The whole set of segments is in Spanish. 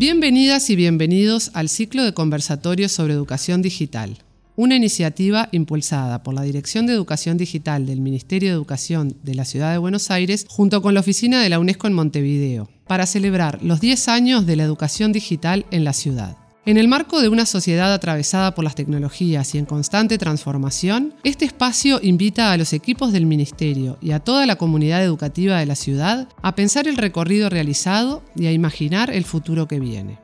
Bienvenidas y bienvenidos al ciclo de conversatorios sobre educación digital, una iniciativa impulsada por la Dirección de Educación Digital del Ministerio de Educación de la Ciudad de Buenos Aires junto con la Oficina de la UNESCO en Montevideo, para celebrar los 10 años de la educación digital en la ciudad. En el marco de una sociedad atravesada por las tecnologías y en constante transformación, este espacio invita a los equipos del Ministerio y a toda la comunidad educativa de la ciudad a pensar el recorrido realizado y a imaginar el futuro que viene.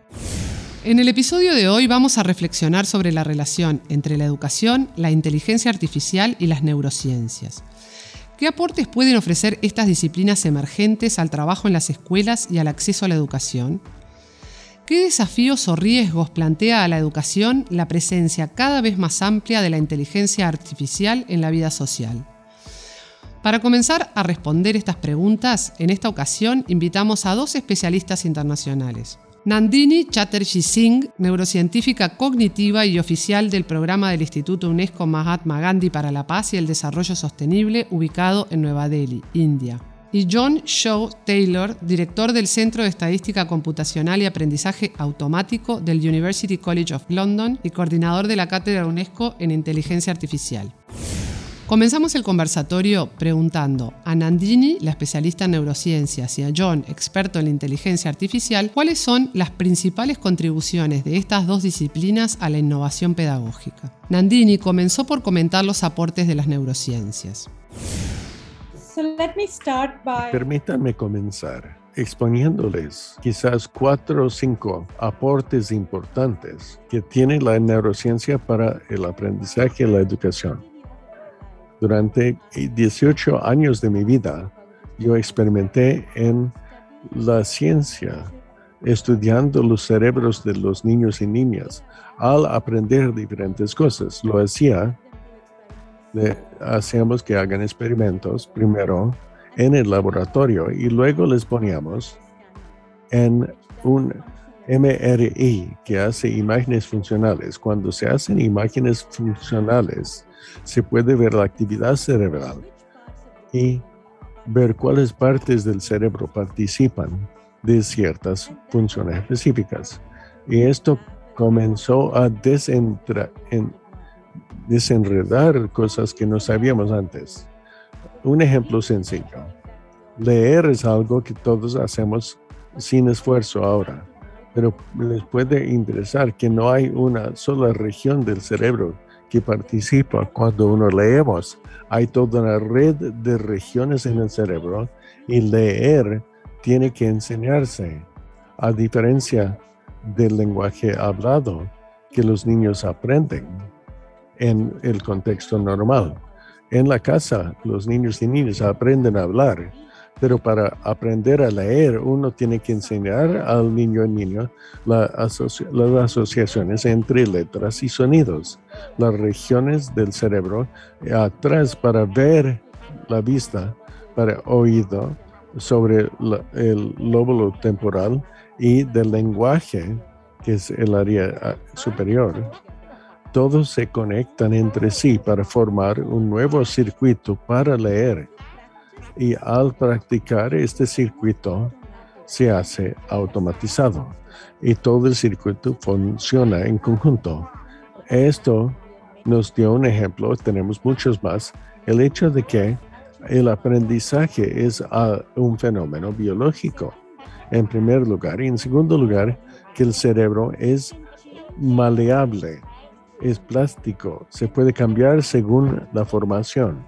En el episodio de hoy vamos a reflexionar sobre la relación entre la educación, la inteligencia artificial y las neurociencias. ¿Qué aportes pueden ofrecer estas disciplinas emergentes al trabajo en las escuelas y al acceso a la educación? ¿Qué desafíos o riesgos plantea a la educación la presencia cada vez más amplia de la inteligencia artificial en la vida social? Para comenzar a responder estas preguntas, en esta ocasión invitamos a dos especialistas internacionales. Nandini Chatterjee Singh, neurocientífica cognitiva y oficial del programa del Instituto UNESCO Mahatma Gandhi para la Paz y el Desarrollo Sostenible, ubicado en Nueva Delhi, India y John Shaw Taylor, director del Centro de Estadística Computacional y Aprendizaje Automático del University College of London y coordinador de la Cátedra UNESCO en Inteligencia Artificial. Comenzamos el conversatorio preguntando a Nandini, la especialista en neurociencias, y a John, experto en la inteligencia artificial, cuáles son las principales contribuciones de estas dos disciplinas a la innovación pedagógica. Nandini comenzó por comentar los aportes de las neurociencias. Permítanme comenzar exponiéndoles quizás cuatro o cinco aportes importantes que tiene la neurociencia para el aprendizaje y la educación. Durante 18 años de mi vida, yo experimenté en la ciencia, estudiando los cerebros de los niños y niñas al aprender diferentes cosas. Lo hacía hacíamos que hagan experimentos primero en el laboratorio y luego les poníamos en un MRI que hace imágenes funcionales. Cuando se hacen imágenes funcionales, se puede ver la actividad cerebral y ver cuáles partes del cerebro participan de ciertas funciones específicas. Y esto comenzó a desentrar desenredar cosas que no sabíamos antes. Un ejemplo sencillo. Leer es algo que todos hacemos sin esfuerzo ahora, pero les puede interesar que no hay una sola región del cerebro que participa cuando uno leemos. Hay toda una red de regiones en el cerebro y leer tiene que enseñarse, a diferencia del lenguaje hablado que los niños aprenden en el contexto normal. En la casa, los niños y niñas aprenden a hablar, pero para aprender a leer, uno tiene que enseñar al niño y niño las asociaciones entre letras y sonidos, las regiones del cerebro atrás para ver la vista, para oído, sobre el lóbulo temporal y del lenguaje, que es el área ah, superior todos se conectan entre sí para formar un nuevo circuito para leer. Y al practicar este circuito se hace automatizado y todo el circuito funciona en conjunto. Esto nos dio un ejemplo, tenemos muchos más, el hecho de que el aprendizaje es ah, un fenómeno biológico, en primer lugar, y en segundo lugar, que el cerebro es maleable es plástico, se puede cambiar según la formación.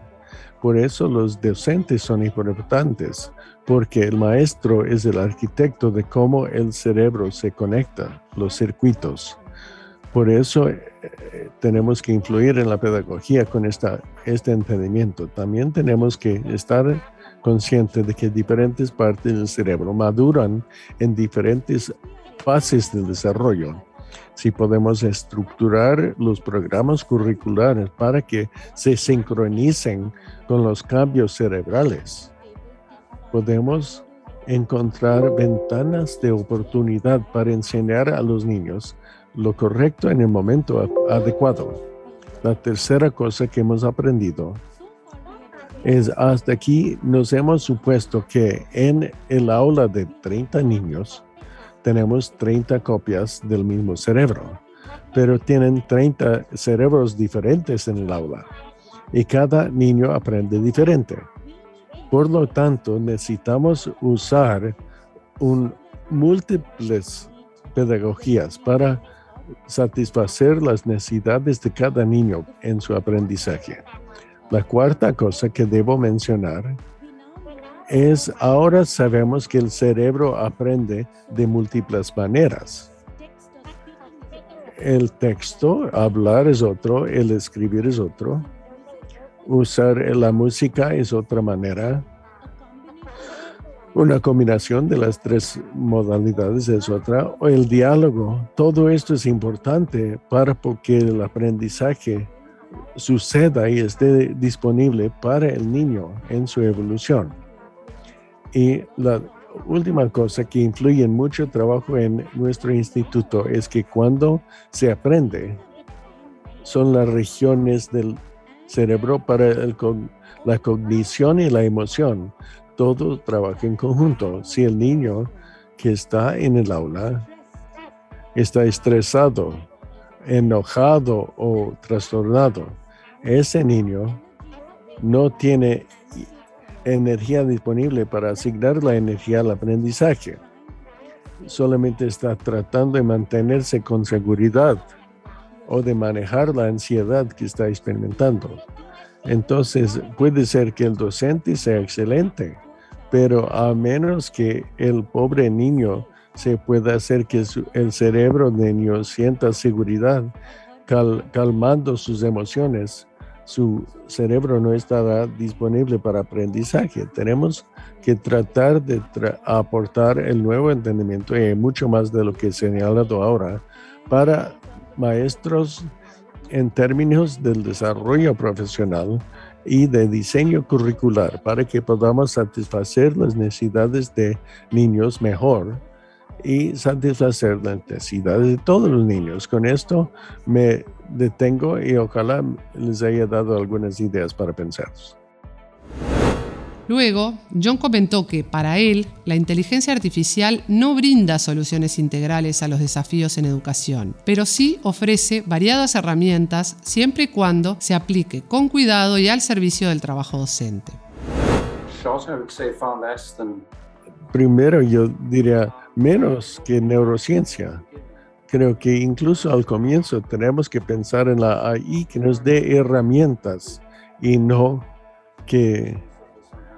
Por eso los docentes son importantes, porque el maestro es el arquitecto de cómo el cerebro se conecta, los circuitos. Por eso eh, tenemos que influir en la pedagogía con esta, este entendimiento. También tenemos que estar conscientes de que diferentes partes del cerebro maduran en diferentes fases del desarrollo si podemos estructurar los programas curriculares para que se sincronicen con los cambios cerebrales, podemos encontrar ventanas de oportunidad para enseñar a los niños lo correcto en el momento adecuado. La tercera cosa que hemos aprendido es hasta aquí nos hemos supuesto que en el aula de 30 niños, tenemos 30 copias del mismo cerebro, pero tienen 30 cerebros diferentes en el aula y cada niño aprende diferente. Por lo tanto, necesitamos usar un, múltiples pedagogías para satisfacer las necesidades de cada niño en su aprendizaje. La cuarta cosa que debo mencionar es ahora sabemos que el cerebro aprende de múltiples maneras. El texto, hablar es otro, el escribir es otro, usar la música es otra manera, una combinación de las tres modalidades es otra, o el diálogo. Todo esto es importante para que el aprendizaje suceda y esté disponible para el niño en su evolución. Y la última cosa que influye en mucho trabajo en nuestro instituto es que cuando se aprende, son las regiones del cerebro para la cognición y la emoción todo trabaja en conjunto. Si el niño que está en el aula está estresado, enojado o trastornado, ese niño no tiene energía disponible para asignar la energía al aprendizaje. Solamente está tratando de mantenerse con seguridad o de manejar la ansiedad que está experimentando. Entonces puede ser que el docente sea excelente, pero a menos que el pobre niño se pueda hacer que el cerebro del niño sienta seguridad, calmando sus emociones, su cerebro no estará disponible para aprendizaje. Tenemos que tratar de aportar el nuevo entendimiento y mucho más de lo que he señalado ahora para maestros en términos del desarrollo profesional y de diseño curricular para que podamos satisfacer las necesidades de niños mejor y satisfacer las necesidades de todos los niños. Con esto me detengo y ojalá les haya dado algunas ideas para pensar. Luego, John comentó que para él la inteligencia artificial no brinda soluciones integrales a los desafíos en educación, pero sí ofrece variadas herramientas siempre y cuando se aplique con cuidado y al servicio del trabajo docente. Primero yo diría menos que neurociencia. Creo que incluso al comienzo tenemos que pensar en la AI que nos dé herramientas y no que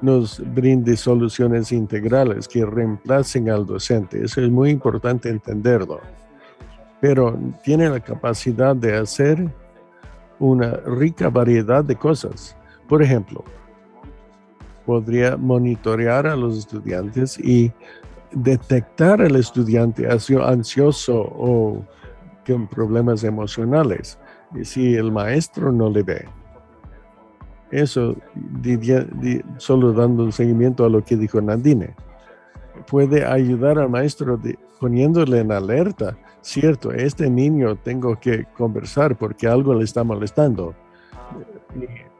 nos brinde soluciones integrales que reemplacen al docente. Eso es muy importante entenderlo. Pero tiene la capacidad de hacer una rica variedad de cosas. Por ejemplo, podría monitorear a los estudiantes y detectar al estudiante ansioso o con problemas emocionales si el maestro no le ve eso, solo dando un seguimiento a lo que dijo Nadine. Puede ayudar al maestro poniéndole en alerta, cierto, este niño tengo que conversar porque algo le está molestando.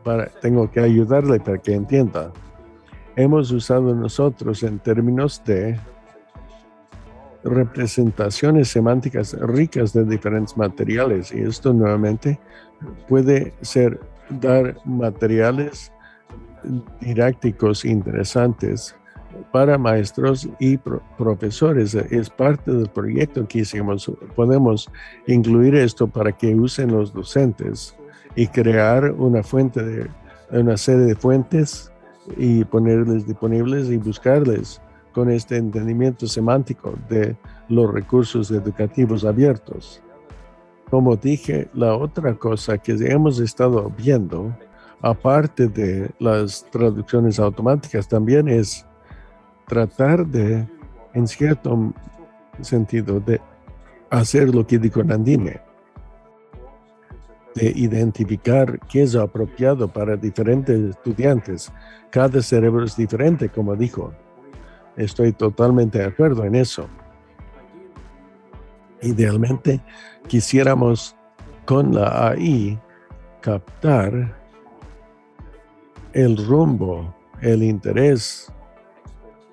Para, tengo que ayudarle para que entienda. Hemos usado nosotros en términos de representaciones semánticas ricas de diferentes materiales y esto nuevamente puede ser dar materiales didácticos interesantes para maestros y profesores. Es parte del proyecto que hicimos. Podemos incluir esto para que usen los docentes y crear una fuente de una serie de fuentes y ponerles disponibles y buscarles con este entendimiento semántico de los recursos educativos abiertos. Como dije, la otra cosa que hemos estado viendo, aparte de las traducciones automáticas, también es tratar de, en cierto sentido, de hacer lo que dijo Nandine, de identificar qué es apropiado para diferentes estudiantes. Cada cerebro es diferente, como dijo. Estoy totalmente de acuerdo en eso. Idealmente, quisiéramos con la AI captar el rumbo, el interés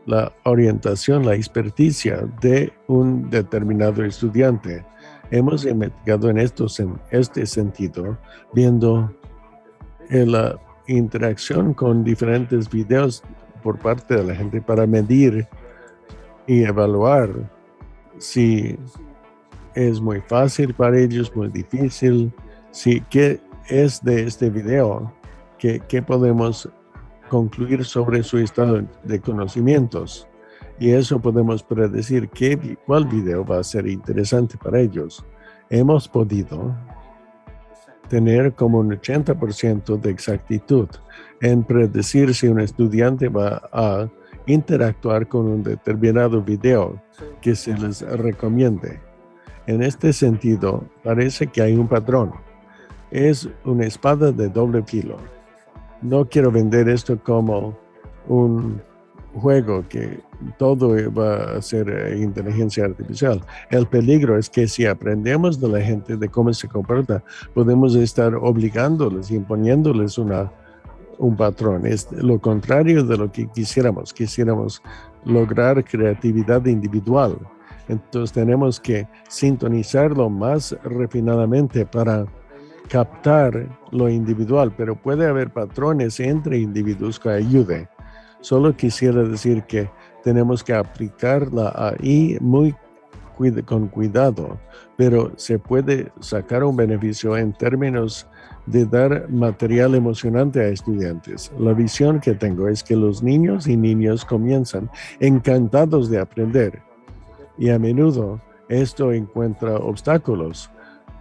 la orientación, la experticia de un determinado estudiante. Hemos investigado en, estos, en este sentido, viendo la interacción con diferentes videos por parte de la gente para medir y evaluar si es muy fácil para ellos, muy difícil, si qué es de este video, qué, qué podemos concluir sobre su estado de conocimientos. Y eso podemos predecir qué, cuál video va a ser interesante para ellos. Hemos podido tener como un 80% de exactitud en predecir si un estudiante va a interactuar con un determinado video que se les recomiende. En este sentido, parece que hay un patrón. Es una espada de doble filo no quiero vender esto como un juego que todo va a ser eh, inteligencia artificial. El peligro es que si aprendemos de la gente de cómo se comporta, podemos estar obligándoles, imponiéndoles una, un patrón. Es lo contrario de lo que quisiéramos. Quisiéramos lograr creatividad individual. Entonces tenemos que sintonizarlo más refinadamente para captar lo individual, pero puede haber patrones entre individuos que ayuden. Solo quisiera decir que tenemos que aplicar la AI muy con cuidado, pero se puede sacar un beneficio en términos de dar material emocionante a estudiantes. La visión que tengo es que los niños y niñas comienzan encantados de aprender y a menudo esto encuentra obstáculos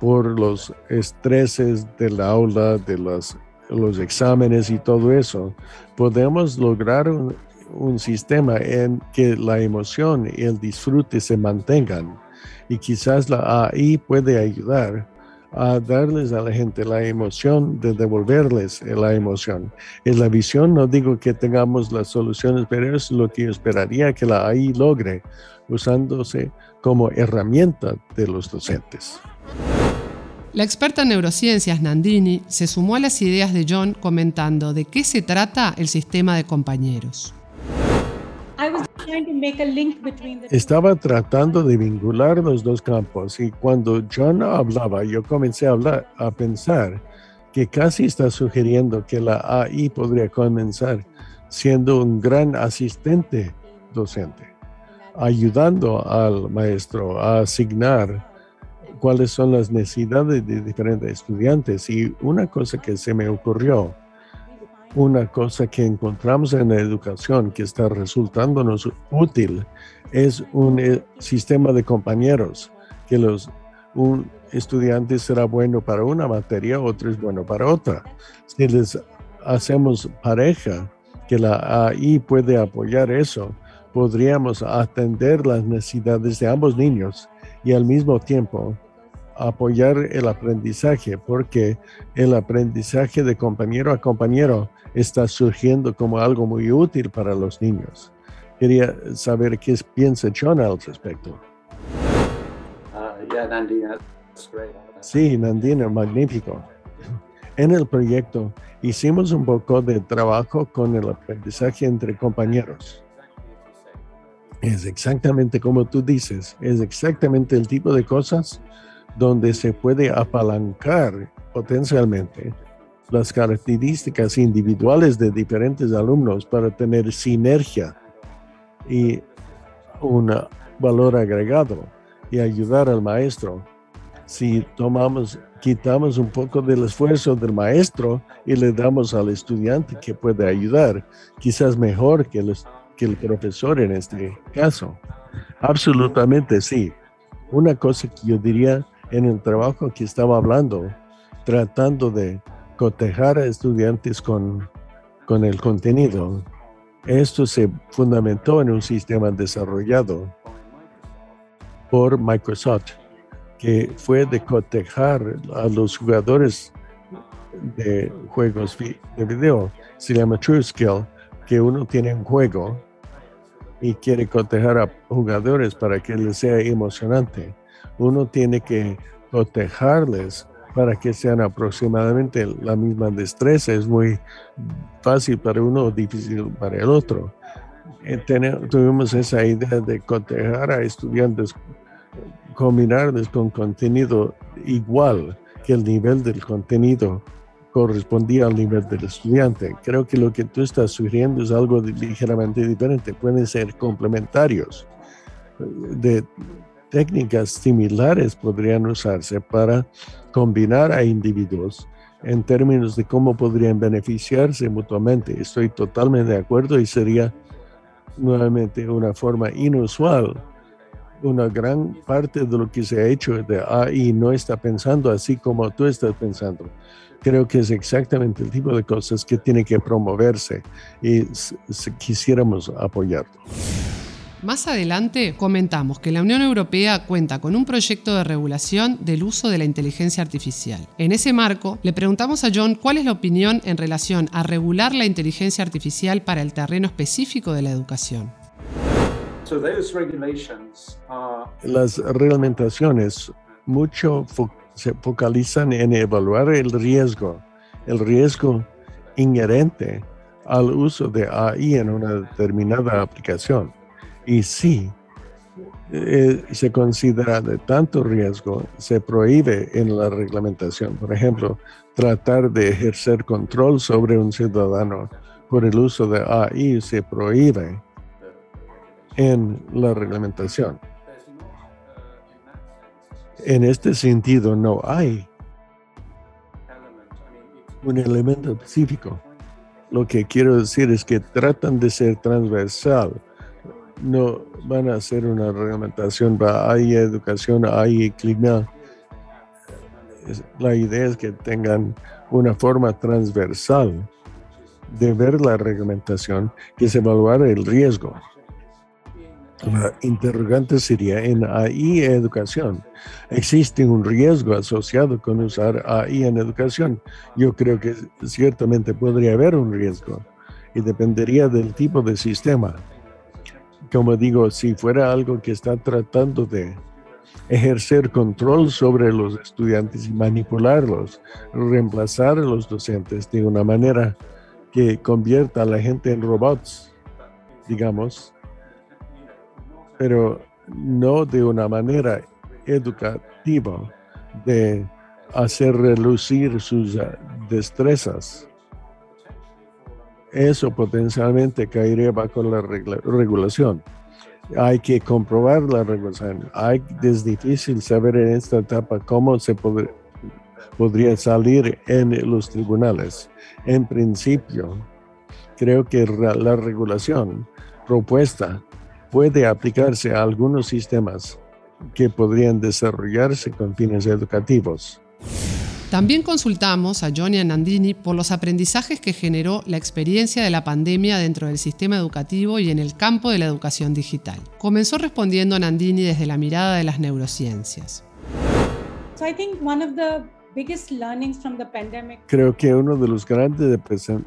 por los estreses del aula, de los, exámenes y todo eso, podemos lograr un sistema en que la emoción y el disfrute se mantengan. Y quizás la AI puede ayudar a darles a la gente la emoción de devolverles la emoción. En la visión no digo que tengamos las soluciones, pero es lo que esperaría que la AI logre usándose como herramienta de los docentes. La experta en neurociencias Nandini se sumó a las ideas de John comentando de qué se trata el sistema de compañeros. Estaba tratando de vincular los dos campos y cuando John hablaba yo comencé a, pensar que casi está sugiriendo que la AI podría comenzar siendo un gran asistente docente, ayudando al maestro a asignar cuáles son las necesidades de diferentes estudiantes. Y una cosa que se me ocurrió, una cosa que encontramos en la educación que está resultándonos útil, es un eh, sistema de compañeros, que los, un estudiante será bueno para una materia, otro es bueno para otra. Si les hacemos pareja, que la AI puede apoyar eso, podríamos atender las necesidades de ambos niños y al mismo tiempo apoyar el aprendizaje, porque el aprendizaje de compañero a compañero está surgiendo como algo muy útil para los niños. Quería saber qué piensa John al respecto. Uh, Nandina, sí, Nandina, magnífico. En el proyecto hicimos un poco de trabajo con el aprendizaje entre compañeros. Es exactamente como tú dices, es exactamente el tipo de cosas donde se puede apalancar potencialmente las características individuales de diferentes alumnos para tener sinergia y un valor agregado y ayudar al maestro. Si tomamos, quitamos un poco del esfuerzo del maestro y le damos al estudiante que puede ayudar, quizás mejor que que el profesor en este caso. Absolutamente sí. Una cosa que yo diría en el trabajo que estaba hablando, tratando de cotejar a estudiantes con, con el contenido. Esto se fundamentó en un sistema desarrollado por Microsoft, que fue de cotejar a los jugadores de juegos de video. Se llama True Skill, que uno tiene un juego y quiere cotejar a jugadores para que les sea emocionante uno tiene que protegerles para que sean aproximadamente la misma destreza. Es muy fácil para uno, difícil para el otro. eh, tuvimos esa idea de cotejar a estudiantes, combinarles con contenido igual que el nivel del contenido correspondía al nivel del estudiante. Creo que lo que tú estás sugiriendo es algo ligeramente diferente. Pueden ser complementarios. De técnicas similares podrían usarse para combinar a individuos en términos de cómo podrían beneficiarse mutuamente. Estoy totalmente de acuerdo y sería nuevamente una forma inusual. Una gran parte de lo que se ha hecho de AI no está pensando así como tú estás pensando. Creo que es exactamente el tipo de cosas que tiene que promoverse y quisiéramos apoyarlo. Más adelante comentamos que la Unión Europea cuenta con un proyecto de regulación del uso de la inteligencia artificial. En ese marco, le preguntamos a John cuál es la opinión en relación a regular la inteligencia artificial para el terreno específico de la educación. Las reglamentaciones mucho se focalizan en evaluar el riesgo, el riesgo inherente al uso de AI en una determinada aplicación. Y si eh, se considera de tanto riesgo, se prohíbe en la reglamentación. Por ejemplo, tratar de ejercer control sobre un ciudadano por el uso de AI se prohíbe en la reglamentación. En este sentido, no hay un elemento específico. Lo que quiero decir es que tratan de ser transversal no van a hacer una reglamentación para hay educación, hay clima. La idea es que tengan una forma transversal de ver la reglamentación, que se evaluar el riesgo. La interrogante sería en AI educación. ¿Existe un riesgo asociado con usar AI en educación? Yo creo que ciertamente podría haber un riesgo y dependería del tipo de sistema como digo, si fuera algo que está tratando de ejercer control sobre los estudiantes y manipularlos, reemplazar a los docentes de una manera que convierta a la gente en robots, digamos, pero no de una manera educativa de hacer relucir sus destrezas eso potencialmente caería bajo la regulación. Hay que comprobar la regulación. Hay, es difícil saber en esta etapa cómo se podría salir en los tribunales. En principio, creo que la regulación propuesta puede aplicarse a algunos sistemas que podrían desarrollarse con fines educativos. También consultamos a Johnny Nandini por los aprendizajes que generó la experiencia de la pandemia dentro del sistema educativo y en el campo de la educación digital. Comenzó respondiendo a Nandini desde la mirada de las neurociencias. Creo que uno de los grandes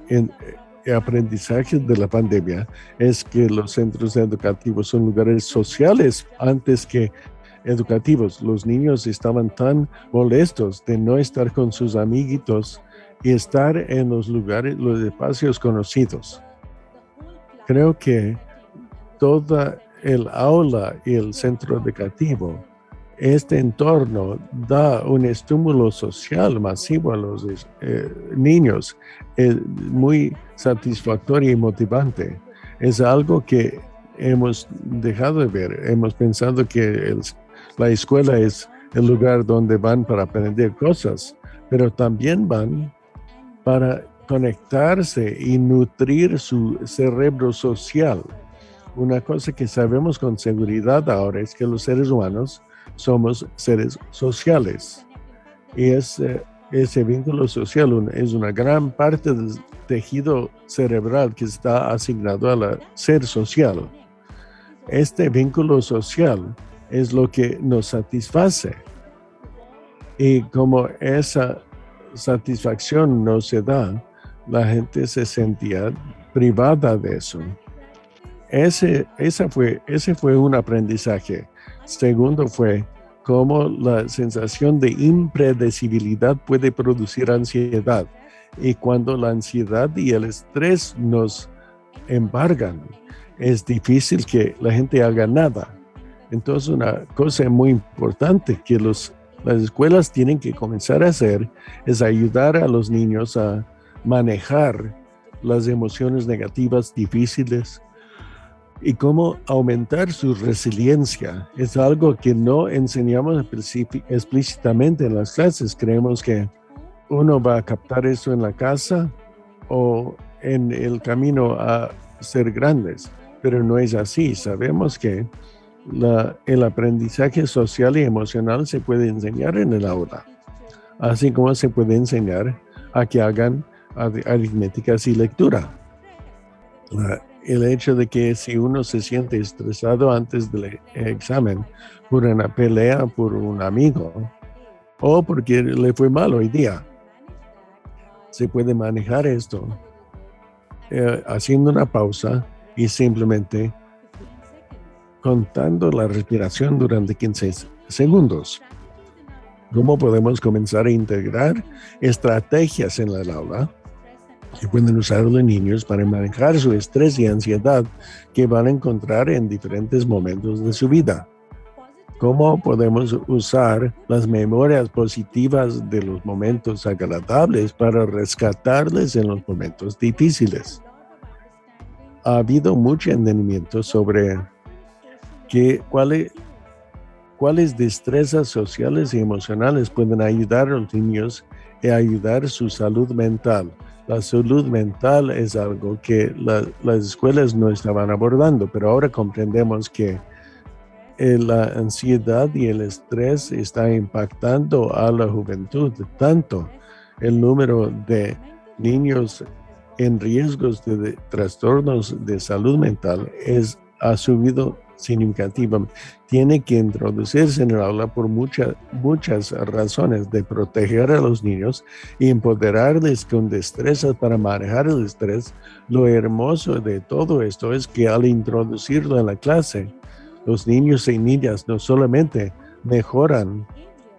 eh, aprendizajes de la pandemia es que los centros educativos son lugares sociales antes que educativos. Los niños estaban tan molestos de no estar con sus amiguitos y estar en los lugares, los espacios conocidos. Creo que toda el aula y el centro educativo, este entorno da un estímulo social masivo a los eh, niños, es muy satisfactorio y motivante. Es algo que hemos dejado de ver. Hemos pensado que el la escuela es el lugar donde van para aprender cosas, pero también van para conectarse y nutrir su cerebro social. Una cosa que sabemos con seguridad ahora es que los seres humanos somos seres sociales. Y ese, ese vínculo social es una gran parte del tejido cerebral que está asignado al ser social. Este vínculo social es lo que nos satisface. Y como esa satisfacción no se da, la gente se sentía privada de eso. Ese, fue, ese fue un aprendizaje. Segundo fue cómo la sensación de impredecibilidad puede producir ansiedad. Y cuando la ansiedad y el estrés nos embargan, es difícil que la gente haga nada. Entonces, una cosa muy importante que las escuelas tienen que comenzar a hacer es ayudar a los niños a manejar las emociones negativas difíciles y cómo aumentar su resiliencia. Es algo que no enseñamos explícitamente en las clases. Creemos que uno va a captar eso en la casa o en el camino a ser grandes, pero no es así. Sabemos que el aprendizaje social y emocional se puede enseñar en el aula, así como se puede enseñar a que hagan aritméticas y lectura. el hecho de que si uno se siente estresado antes del examen por una pelea por un amigo o porque le fue mal hoy día, se puede manejar esto eh, haciendo una pausa y simplemente contando la respiración durante 15 segundos. ¿Cómo podemos comenzar a integrar estrategias en la aula que pueden usar los niños para manejar su estrés y ansiedad que van a encontrar en diferentes momentos de su vida? ¿Cómo podemos usar las memorias positivas de los momentos agradables para rescatarles en los momentos difíciles? Ha habido mucho entendimiento sobre que, cuáles, cuáles destrezas sociales y emocionales pueden ayudar a los niños y ayudar su salud mental. La salud mental es algo que las escuelas no estaban abordando, pero ahora comprendemos que eh, la ansiedad y el estrés están impactando a la juventud, tanto el número de niños en riesgos de, trastornos de salud mental es, ha subido significativa. Tiene que introducirse en el aula por muchas muchas razones de proteger a los niños y empoderarles con destrezas para manejar el estrés. Lo hermoso de todo esto es que al introducirlo en la clase, los niños y niñas no solamente mejoran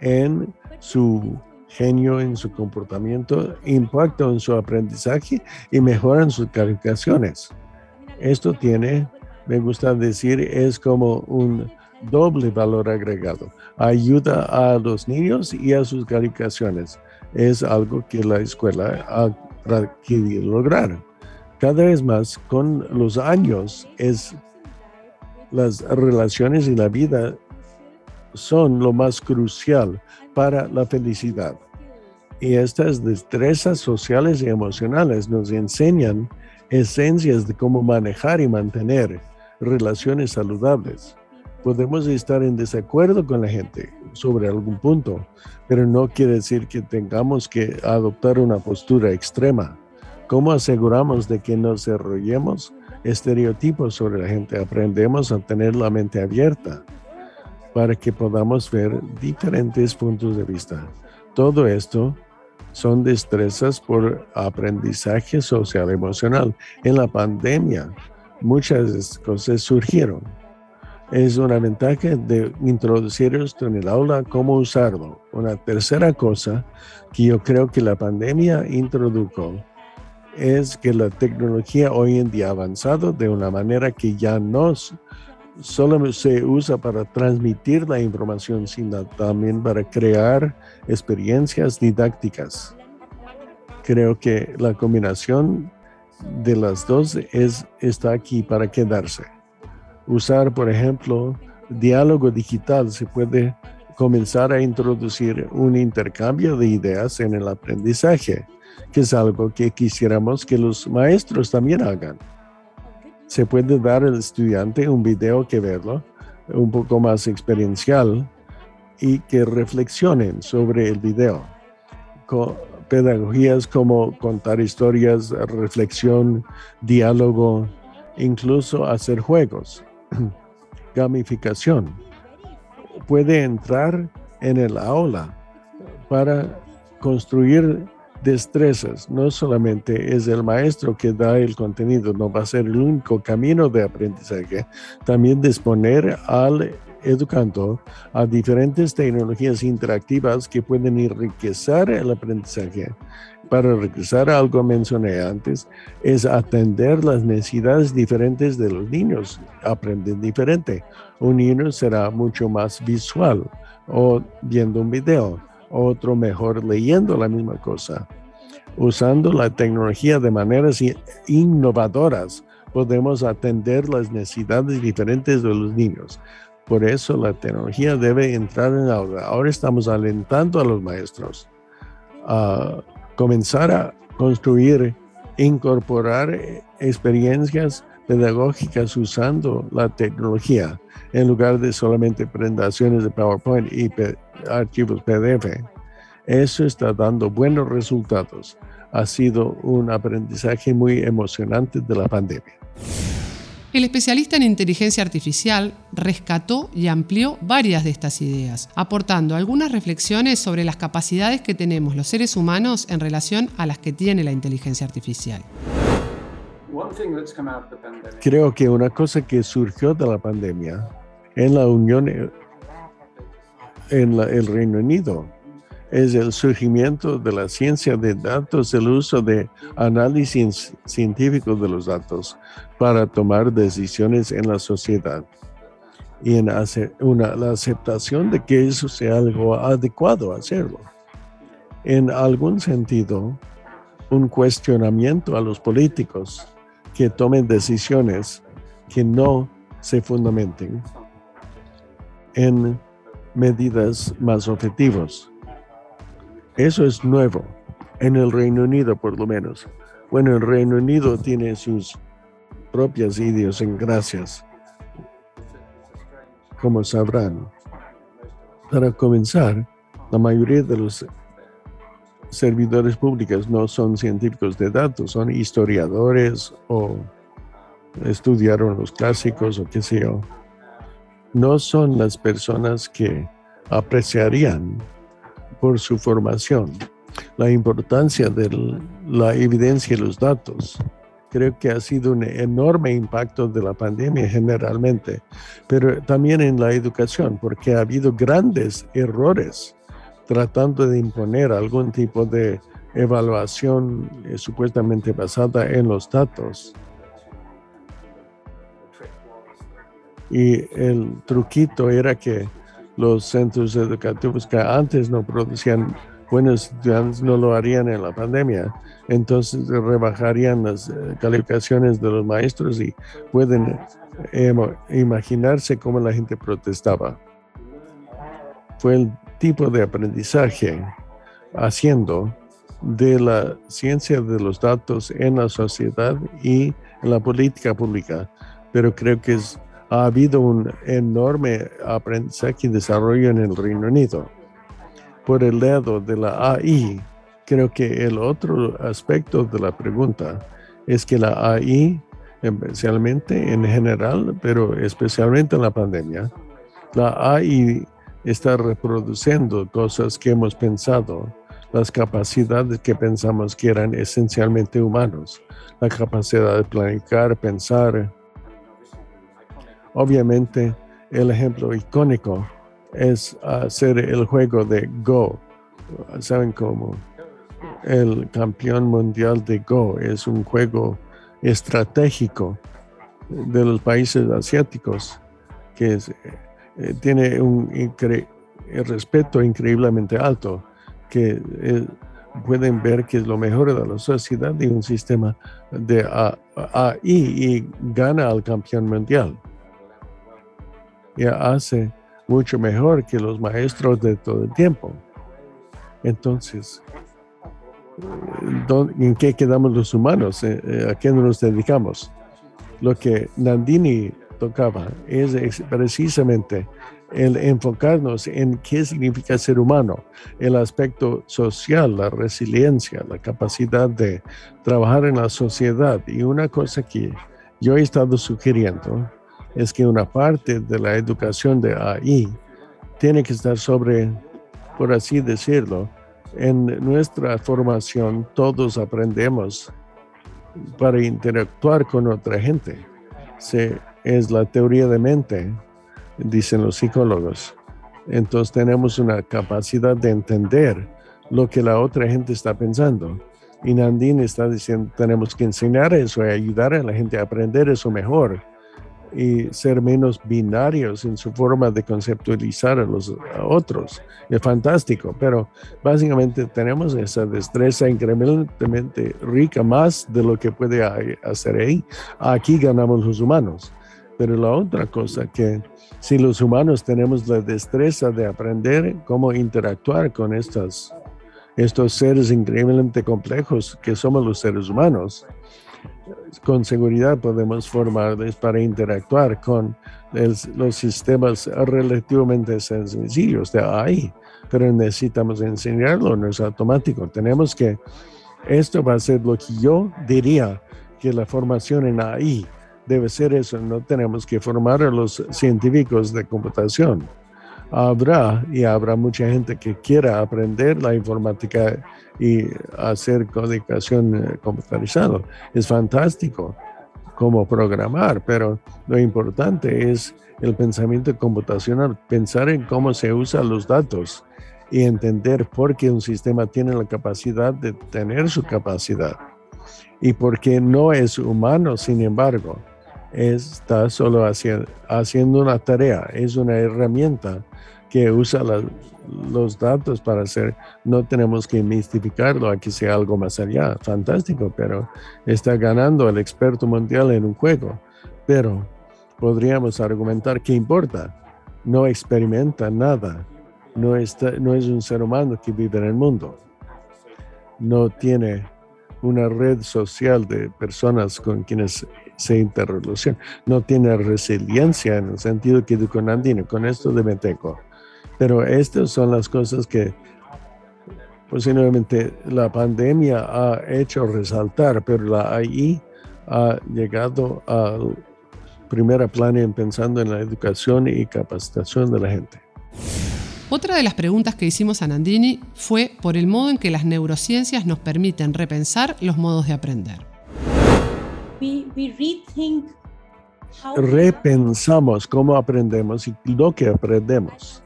en su genio, en su comportamiento, impacto en su aprendizaje y mejoran sus calificaciones. Esto tiene me gusta decir, es como un doble valor agregado. Ayuda a los niños y a sus calificaciones. Es algo que la escuela ha querido lograr. Cada vez más, con los años, es las relaciones y la vida son lo más crucial para la felicidad. Y estas destrezas sociales y emocionales nos enseñan esencias de cómo manejar y mantener relaciones saludables. Podemos estar en desacuerdo con la gente sobre algún punto, pero no quiere decir que tengamos que adoptar una postura extrema. ¿Cómo aseguramos de que no desarrollemos estereotipos sobre la gente? Aprendemos a tener la mente abierta para que podamos ver diferentes puntos de vista. Todo esto son destrezas por aprendizaje social emocional. En la pandemia muchas cosas surgieron. Es una ventaja de introducir esto en el aula, cómo usarlo. Una tercera cosa que yo creo que la pandemia introdujo es que la tecnología hoy en día ha avanzado de una manera que ya no solo se usa para transmitir la información, sino también para crear experiencias didácticas. Creo que la combinación de las dos es, está aquí para quedarse. Usar, por ejemplo, diálogo digital se puede comenzar a introducir un intercambio de ideas en el aprendizaje, que es algo que quisiéramos que los maestros también hagan. Se puede dar al estudiante un video que verlo, un poco más experiencial, y que reflexionen sobre el video pedagogías como contar historias, reflexión, diálogo, incluso hacer juegos, gamificación. Puede entrar en el aula para construir destrezas. No solamente es el maestro que da el contenido, no va a ser el único camino de aprendizaje. También disponer al educando a diferentes tecnologías interactivas que pueden enriquecer el aprendizaje para regresar a algo mencioné antes, es atender las necesidades diferentes de los niños. Aprenden diferente. Un niño será mucho más visual o viendo un video, otro mejor leyendo la misma cosa. Usando la tecnología de maneras innovadoras, podemos atender las necesidades diferentes de los niños. Por eso la tecnología debe entrar en aula. Ahora estamos alentando a los maestros a comenzar a construir, incorporar experiencias pedagógicas usando la tecnología en lugar de solamente presentaciones de PowerPoint y archivos PDF. Eso está dando buenos resultados. Ha sido un aprendizaje muy emocionante de la pandemia. El especialista en inteligencia artificial rescató y amplió varias de estas ideas, aportando algunas reflexiones sobre las capacidades que tenemos los seres humanos en relación a las que tiene la inteligencia artificial. Creo que una cosa que surgió de la pandemia en la Unión, en el Reino Unido, es el surgimiento de la ciencia de datos, el uso de análisis científico de los datos para tomar decisiones en la sociedad y en la aceptación de que eso sea algo adecuado hacerlo. En algún sentido, un cuestionamiento a los políticos que tomen decisiones que no se fundamenten en medidas más objetivas eso es nuevo, en el Reino Unido por lo menos. Bueno, el Reino Unido tiene sus propias idiosincrasias, como sabrán. Para comenzar, la mayoría de los servidores públicos no son científicos de datos, son historiadores o estudiaron los clásicos o qué sé yo. No son las personas que apreciarían por su formación. La importancia de la evidencia y los datos. Creo que ha sido un enorme impacto de la pandemia generalmente, pero también en la educación, porque ha habido grandes errores tratando de imponer algún tipo de evaluación eh, supuestamente basada en los datos. Y el truquito era que los centros educativos que antes no producían buenos estudiantes no lo harían en la pandemia. Entonces rebajarían las eh, calificaciones de los maestros y pueden eh, imaginarse cómo la gente protestaba. Fue el tipo de aprendizaje haciendo de la ciencia de los datos en la sociedad y en la política pública. Pero creo que es ha habido un enorme aprendizaje y desarrollo en el Reino Unido. Por el lado de la AI, creo que el otro aspecto de la pregunta es que la AI, especialmente en general, pero especialmente en la pandemia, la AI está reproduciendo cosas que hemos pensado, las capacidades que pensamos que eran esencialmente humanos, la capacidad de planificar, pensar, Obviamente, el ejemplo icónico es hacer el juego de Go. ¿Saben cómo? El campeón mundial de Go es un juego estratégico de los países asiáticos que eh, tiene un respeto increíblemente alto, que eh, pueden ver que es lo mejor de la sociedad y un sistema de AI y gana al campeón mundial hace mucho mejor que los maestros de todo el tiempo. Entonces, ¿en qué quedamos los humanos? Eh, eh, ¿A qué nos dedicamos? Lo que Nandini tocaba es precisamente el enfocarnos en qué significa ser humano, el aspecto social, la resiliencia, la capacidad de trabajar en la sociedad. Y una cosa que yo he estado sugiriendo es que una parte de la educación de AI tiene que estar sobre, por así decirlo, en nuestra formación todos aprendemos para interactuar con otra gente. Se, es la teoría de mente, dicen los psicólogos. Entonces tenemos una capacidad de entender lo que la otra gente está pensando. Y Nandine está diciendo, tenemos que enseñar eso y ayudar a la gente a aprender eso mejor y ser menos binarios en su forma de conceptualizar a los otros. Es fantástico, pero básicamente tenemos esa destreza increíblemente rica, más de lo que puede hacer ahí. Aquí ganamos los humanos. Pero la otra cosa que si los humanos tenemos la destreza de aprender cómo interactuar con estas, estos seres increíblemente complejos que somos los seres humanos, con seguridad podemos formarles para interactuar con los sistemas relativamente sencillos de AI, pero necesitamos enseñarlo, no es automático. Tenemos que, esto va a ser lo que yo diría que la formación en AI debe ser eso, no tenemos que formar a los científicos de computación. Habrá y habrá mucha gente que quiera aprender la informática y hacer codificación eh, computarizada. Es fantástico como programar, pero lo importante es el pensamiento computacional, pensar en cómo se usan los datos y entender por qué un sistema tiene la capacidad de tener su capacidad y por qué no es humano, sin embargo, está solo haciendo una tarea, es una herramienta que usa los datos para hacer, no tenemos que mistificarlo a que sea algo más allá, fantástico, pero está ganando el experto mundial en un juego. Pero podríamos argumentar que importa, no experimenta nada, no, no es un ser humano que vive en el mundo, no tiene una red social de personas con quienes se interrelaciona, no tiene resiliencia en el sentido que con Andino, con esto de Meteco pero estas son las cosas que posiblemente la pandemia ha hecho resaltar, pero la AI ha llegado al primer plano pensando en la educación y capacitación de la gente. Otra de las preguntas que hicimos a Nandini fue por el modo en que las neurociencias nos permiten repensar los modos de aprender. Repensamos cómo aprendemos y lo que aprendemos.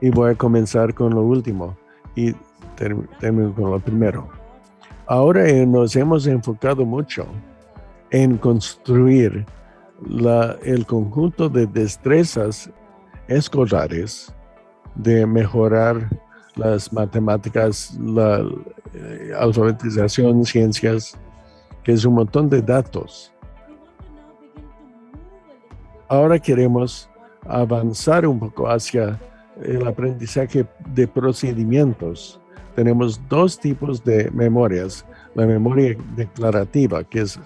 Y voy a comenzar con lo último y termino con lo primero. Ahora eh, nos hemos enfocado mucho en construir el conjunto de destrezas escolares de mejorar las matemáticas, la eh, alfabetización, ciencias, que es un montón de datos. Ahora queremos avanzar un poco hacia el aprendizaje de procedimientos. Tenemos dos tipos de memorias. La memoria declarativa, que es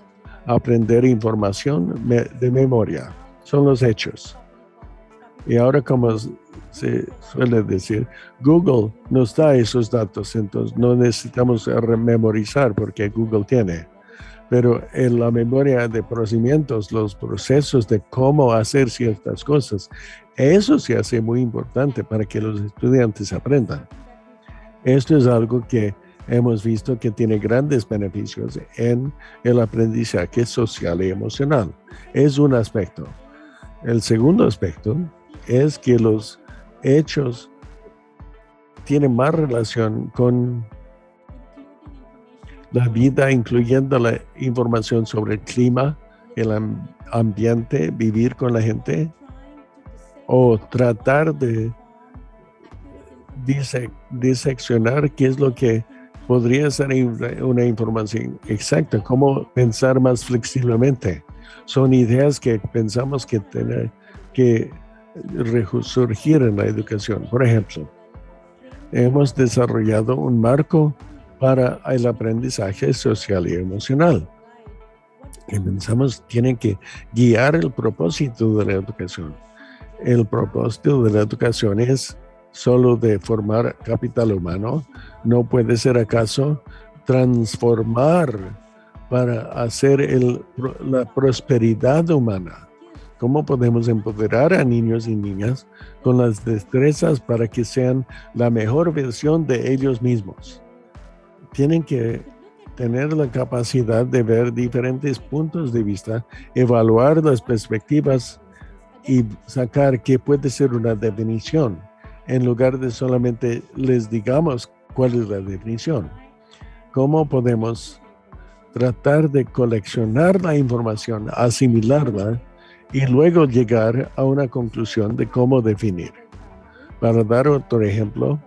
aprender información de memoria, son los hechos. Y ahora, como se suele decir, Google nos da esos datos, entonces no necesitamos rememorizar porque Google tiene. Pero en la memoria de procedimientos, los procesos de cómo hacer ciertas cosas, eso se hace muy importante para que los estudiantes aprendan. Esto es algo que hemos visto que tiene grandes beneficios en el aprendizaje social y emocional. Es un aspecto. El segundo aspecto es que los hechos tienen más relación con la vida, incluyendo la información sobre el clima, el ambiente, vivir con la gente, o tratar de diseccionar qué es lo que podría ser una información exacta, cómo pensar más flexiblemente. Son ideas que pensamos que tienen que resurgir en la educación. Por ejemplo, hemos desarrollado un marco para el aprendizaje social y emocional. Y pensamos tienen que guiar el propósito de la educación el propósito de la educación es solo de formar capital humano, no puede ser acaso transformar para hacer la prosperidad humana. ¿Cómo podemos empoderar a niños y niñas con las destrezas para que sean la mejor versión de ellos mismos? Tienen que tener la capacidad de ver diferentes puntos de vista, evaluar las perspectivas y sacar qué puede ser una definición, en lugar de solamente les digamos cuál es la definición. cómo podemos tratar de coleccionar la información, asimilarla y luego llegar a una conclusión de cómo definir. Para dar otro ejemplo,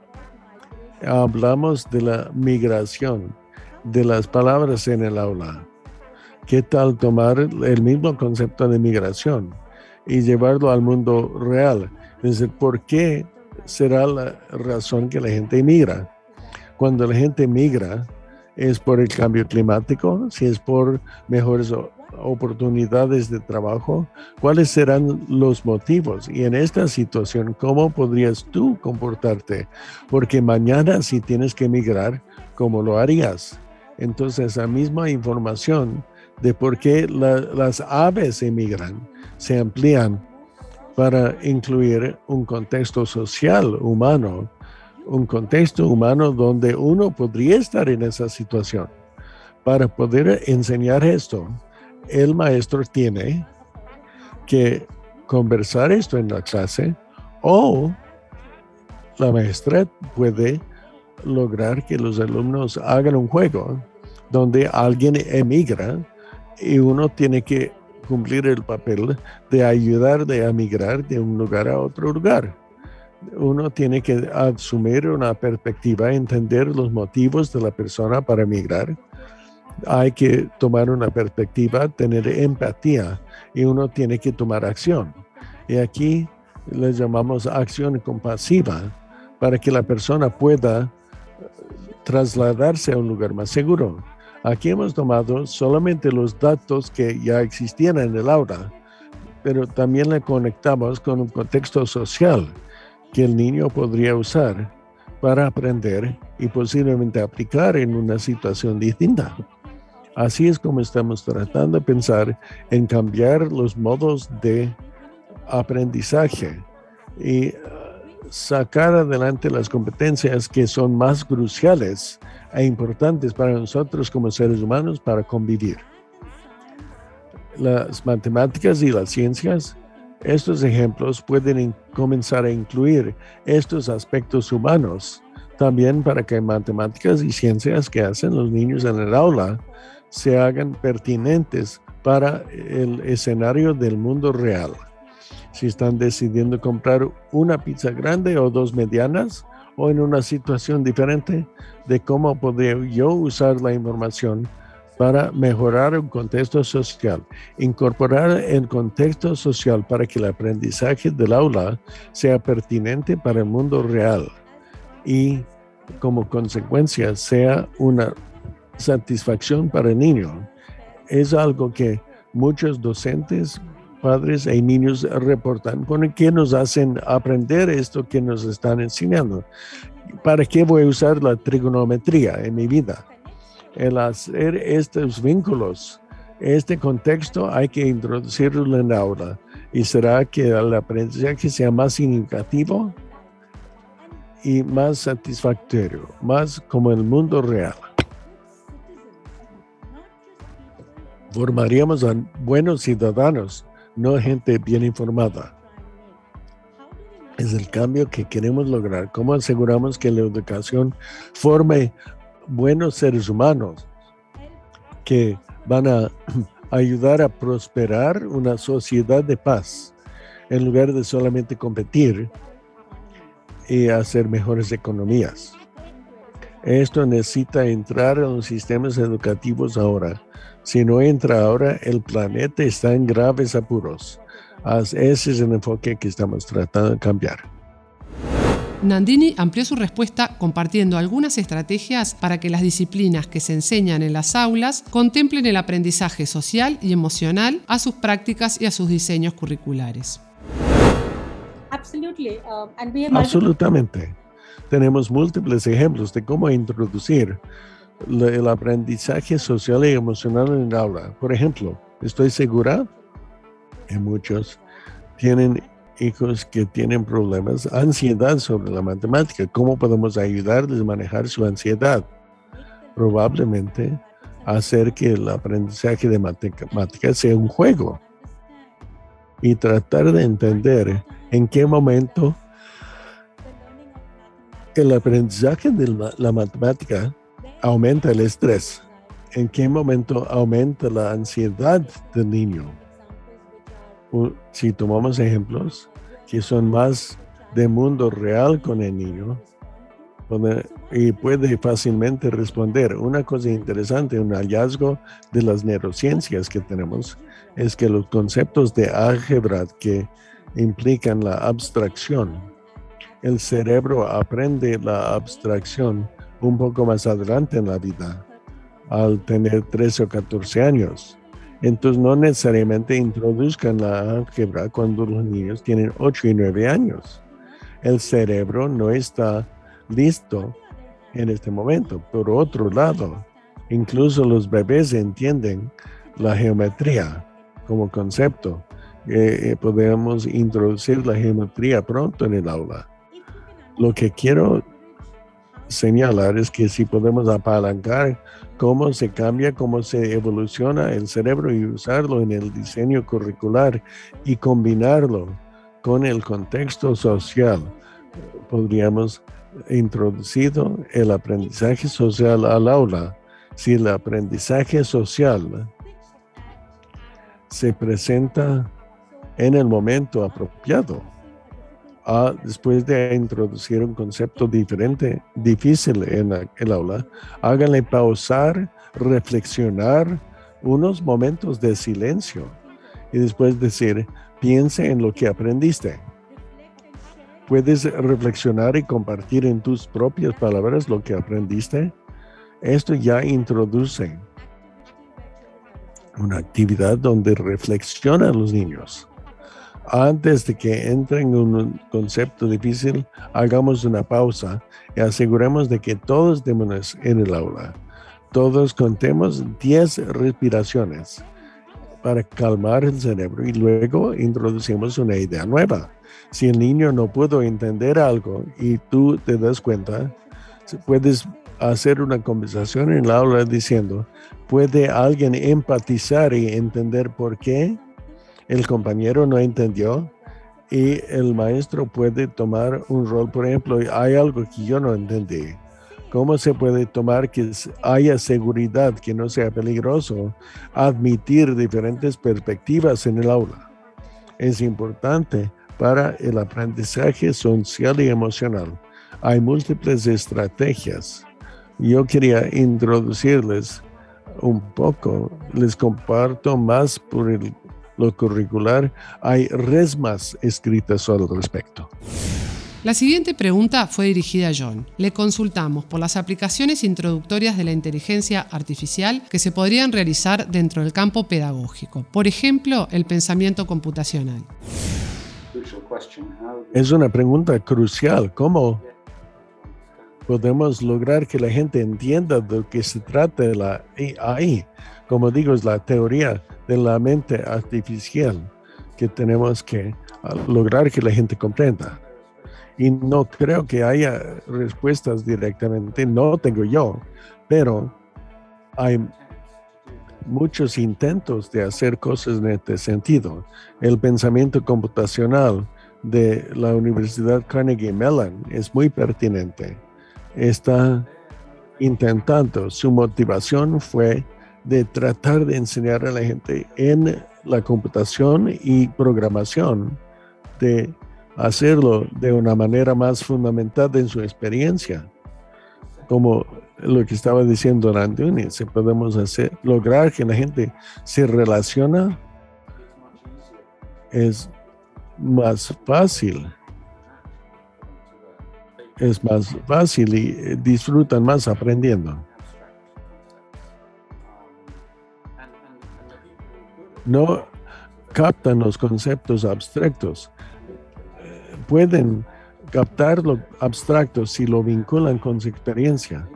hablamos de la migración, de las palabras en el aula. ¿Qué tal tomar el mismo concepto de migración y llevarlo al mundo real? Es decir, ¿por qué será la razón que la gente migra? Cuando la gente migra, es por el cambio climático, si es por mejores oportunidades de trabajo, cuáles serán los motivos y en esta situación, ¿cómo podrías tú comportarte? Porque mañana si tienes que emigrar, ¿cómo lo harías? Entonces, la misma información de por qué las aves emigran se amplían para incluir un contexto social humano un contexto humano donde uno podría estar en esa situación. Para poder enseñar esto, el maestro tiene que conversar esto en la clase o la maestra puede lograr que los alumnos hagan un juego donde alguien emigra y uno tiene que cumplir el papel de ayudar de emigrar de un lugar a otro lugar uno tiene que asumir una perspectiva, entender los motivos de la persona para emigrar. Hay que tomar una perspectiva, tener empatía y uno tiene que tomar acción. Y aquí le llamamos acción compasiva para que la persona pueda trasladarse a un lugar más seguro. Aquí hemos tomado solamente los datos que ya existían en el aula, pero también le conectamos con un contexto social que el niño podría usar para aprender y posiblemente aplicar en una situación distinta. Así es como estamos tratando de pensar en cambiar los modos de aprendizaje y sacar adelante las competencias que son más cruciales e importantes para nosotros como seres humanos para convivir. Las matemáticas y las ciencias estos ejemplos pueden comenzar a incluir estos aspectos humanos también para que matemáticas y ciencias que hacen los niños en el aula se hagan pertinentes para el escenario del mundo real. Si están decidiendo comprar una pizza grande o dos medianas o en una situación diferente de cómo podría yo usar la información para mejorar un contexto social, incorporar el contexto social para que el aprendizaje del aula sea pertinente para el mundo real y como consecuencia sea una satisfacción para el niño. Es algo que muchos docentes, padres y niños reportan, con que nos hacen aprender esto que nos están enseñando. ¿Para qué voy a usar la trigonometría en mi vida? el hacer estos vínculos, este contexto hay que introducirlo en la aula y será que el aprendizaje sea más significativo y más satisfactorio, más como el mundo real. Formaríamos a buenos ciudadanos, no gente bien informada. Es el cambio que queremos lograr. ¿Cómo aseguramos que la educación forme buenos seres humanos que van a ayudar a prosperar una sociedad de paz en lugar de solamente competir y hacer mejores economías. Esto necesita entrar en los sistemas educativos ahora. Si no entra ahora, el planeta está en graves apuros. Ese es el enfoque que estamos tratando de cambiar. Nandini amplió su respuesta compartiendo algunas estrategias para que las disciplinas que se enseñan en las aulas contemplen el aprendizaje social y emocional a sus prácticas y a sus diseños curriculares. Um, Absolutamente. Tenemos múltiples ejemplos de cómo introducir el aprendizaje social y emocional en el aula. Por ejemplo, estoy segura que muchos tienen hijos que tienen problemas, ansiedad sobre la matemática. ¿Cómo podemos ayudarles a manejar su ansiedad? Probablemente hacer que el aprendizaje de matemática sea un juego y tratar de entender en qué momento el aprendizaje de la, matemática aumenta el estrés? ¿En qué momento aumenta la ansiedad del niño? Si tomamos ejemplos que son más de mundo real con el niño, y puede fácilmente responder. Una cosa interesante, un hallazgo de las neurociencias que tenemos, es que los conceptos de álgebra que implican la abstracción, el cerebro aprende la abstracción un poco más adelante en la vida, al tener 13 o 14 años. Entonces no necesariamente introduzcan la álgebra cuando los niños tienen 8 y 9 años. El cerebro no está listo en este momento. Por otro lado, incluso los bebés entienden la geometría como concepto. Eh, eh, podemos introducir la geometría pronto en el aula. Lo que quiero señalar es que si podemos apalancar cómo se cambia, cómo se evoluciona el cerebro y usarlo en el diseño curricular y combinarlo con el contexto social, podríamos introducido el aprendizaje social al aula, si el aprendizaje social se presenta en el momento apropiado, ah, después de introducir un concepto diferente, difícil en el aula, háganle pausar, reflexionar unos momentos de silencio y después decir, piense en lo que aprendiste puedes reflexionar y compartir en tus propias palabras lo que aprendiste. Esto ya introduce una actividad donde reflexionan los niños. Antes de que entren en un concepto difícil, hagamos una pausa y aseguremos de que todos démonos en el aula. Todos contemos 10 respiraciones para calmar el cerebro y luego introducimos una idea nueva si el niño no pudo entender algo y tú te das cuenta, puedes hacer una conversación en la aula diciendo, ¿puede alguien empatizar y entender por qué el compañero no entendió? Y el maestro puede tomar un rol, por ejemplo, hay algo que yo no entendí. ¿Cómo se puede tomar que haya seguridad, que no sea peligroso, admitir diferentes perspectivas en el aula? Es importante para el aprendizaje social y emocional. Hay múltiples estrategias. Yo quería introducirles un poco, les comparto más por lo curricular. Hay resmas escritas al respecto. La siguiente pregunta fue dirigida a John. Le consultamos por las aplicaciones introductorias de la inteligencia artificial que se podrían realizar dentro del campo pedagógico. Por ejemplo, el pensamiento computacional. Es una pregunta crucial. ¿Cómo podemos lograr que la gente entienda de lo que se trata de la AI? Como digo, es la teoría de la mente artificial que tenemos que ah, lograr que la gente comprenda. Y no creo que haya respuestas directamente, no tengo yo, pero hay muchos intentos de hacer cosas en este sentido. El pensamiento computacional de la Universidad Carnegie Mellon es muy pertinente. Está intentando, su motivación fue de tratar de enseñar a la gente en la computación y programación, de hacerlo de una manera más fundamental en su experiencia. Como lo que estaba diciendo Antonio, si podemos hacer, lograr que la gente se relaciona, es más fácil. Es más fácil y disfrutan más aprendiendo. No captan los conceptos abstractos. Pueden captar lo abstracto si lo vinculan con su experiencia.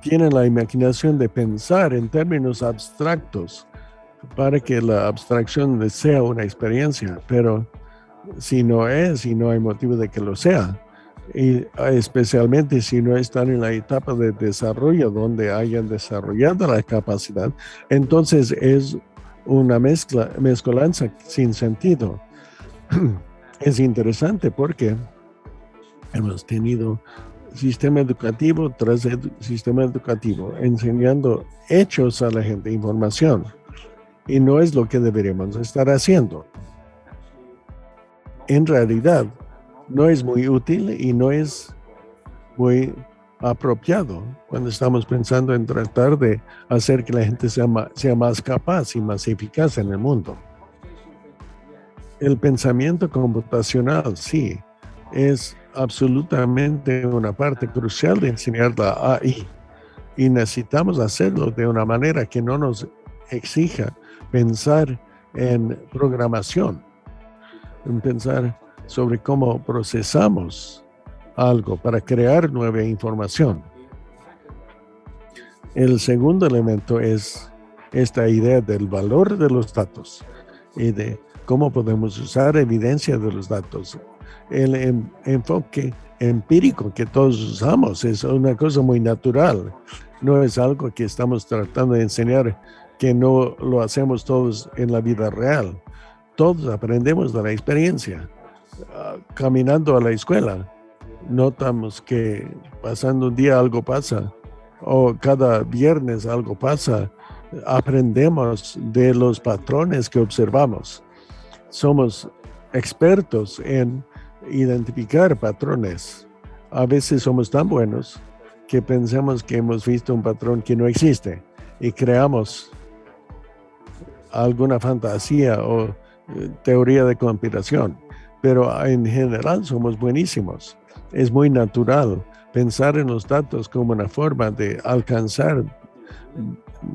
Tienen la imaginación de pensar en términos abstractos para que la abstracción sea una experiencia, pero si no es, si no hay motivo de que lo sea, y especialmente si no están en la etapa de desarrollo donde hayan desarrollado la capacidad, entonces es una mezcla, mezcolanza sin sentido. Es interesante porque hemos tenido sistema educativo tras sistema educativo, enseñando hechos a la gente, información. Y no es lo que deberíamos estar haciendo. En realidad, no es muy útil y no es muy apropiado cuando estamos pensando en tratar de hacer que la gente sea más, sea más capaz y más eficaz en el mundo. El pensamiento computacional, sí, es absolutamente una parte crucial de enseñar la AI y necesitamos hacerlo de una manera que no nos exija pensar en programación, en pensar sobre cómo procesamos algo para crear nueva información. El segundo elemento es esta idea del valor de los datos y de cómo podemos usar evidencia de los datos. El enfoque empírico que todos usamos es una cosa muy natural, no es algo que estamos tratando de enseñar que no lo hacemos todos en la vida real. Todos aprendemos de la experiencia. Ah, caminando a la escuela, notamos que pasando un día algo pasa o cada viernes algo pasa. Aprendemos de los patrones que observamos. Somos expertos en identificar patrones. A veces somos tan buenos que pensamos que hemos visto un patrón que no existe y creamos alguna fantasía o eh, teoría de conspiración. Pero en general somos buenísimos es muy natural pensar en los datos como una forma de alcanzar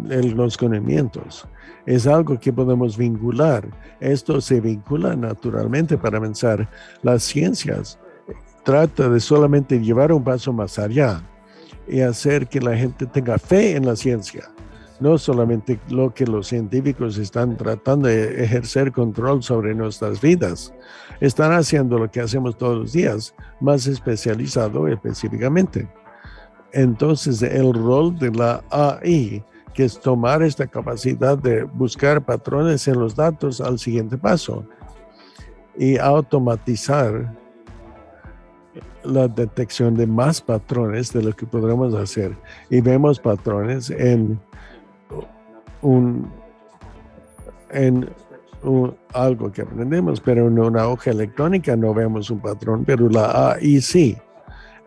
los conocimientos. Es algo que podemos vincular. Esto se vincula naturalmente para pensar. Las ciencias trata de solamente llevar un paso más allá y hacer que la gente tenga fe en la ciencia no solamente lo que los científicos están tratando de ejercer control sobre nuestras vidas, están haciendo lo que hacemos todos los días, más especializado específicamente. Entonces, el rol de la AI, que es tomar esta capacidad de buscar patrones en los datos al siguiente paso y automatizar la detección de más patrones de lo que podremos hacer. Y vemos patrones en un, en algo que aprendemos, pero en una hoja electrónica no vemos un patrón, pero la AI sí.